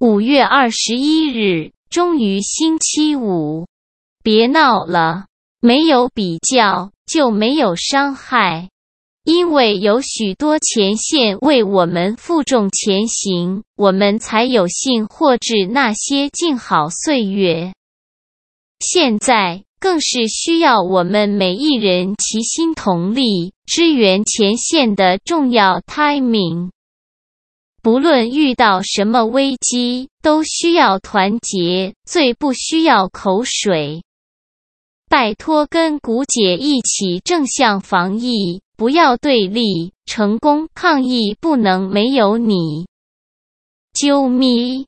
五月二十一日，终于星期五，别闹了，没有比较就没有伤害。因为有许多前线为我们负重前行，我们才有幸获致那些静好岁月。现在更是需要我们每一人齐心同力，支援前线的重要 timing。不论遇到什么危机，都需要团结，最不需要口水。拜托，跟古姐一起正向防疫。不要对立，成功抗疫不能没有你。啾咪。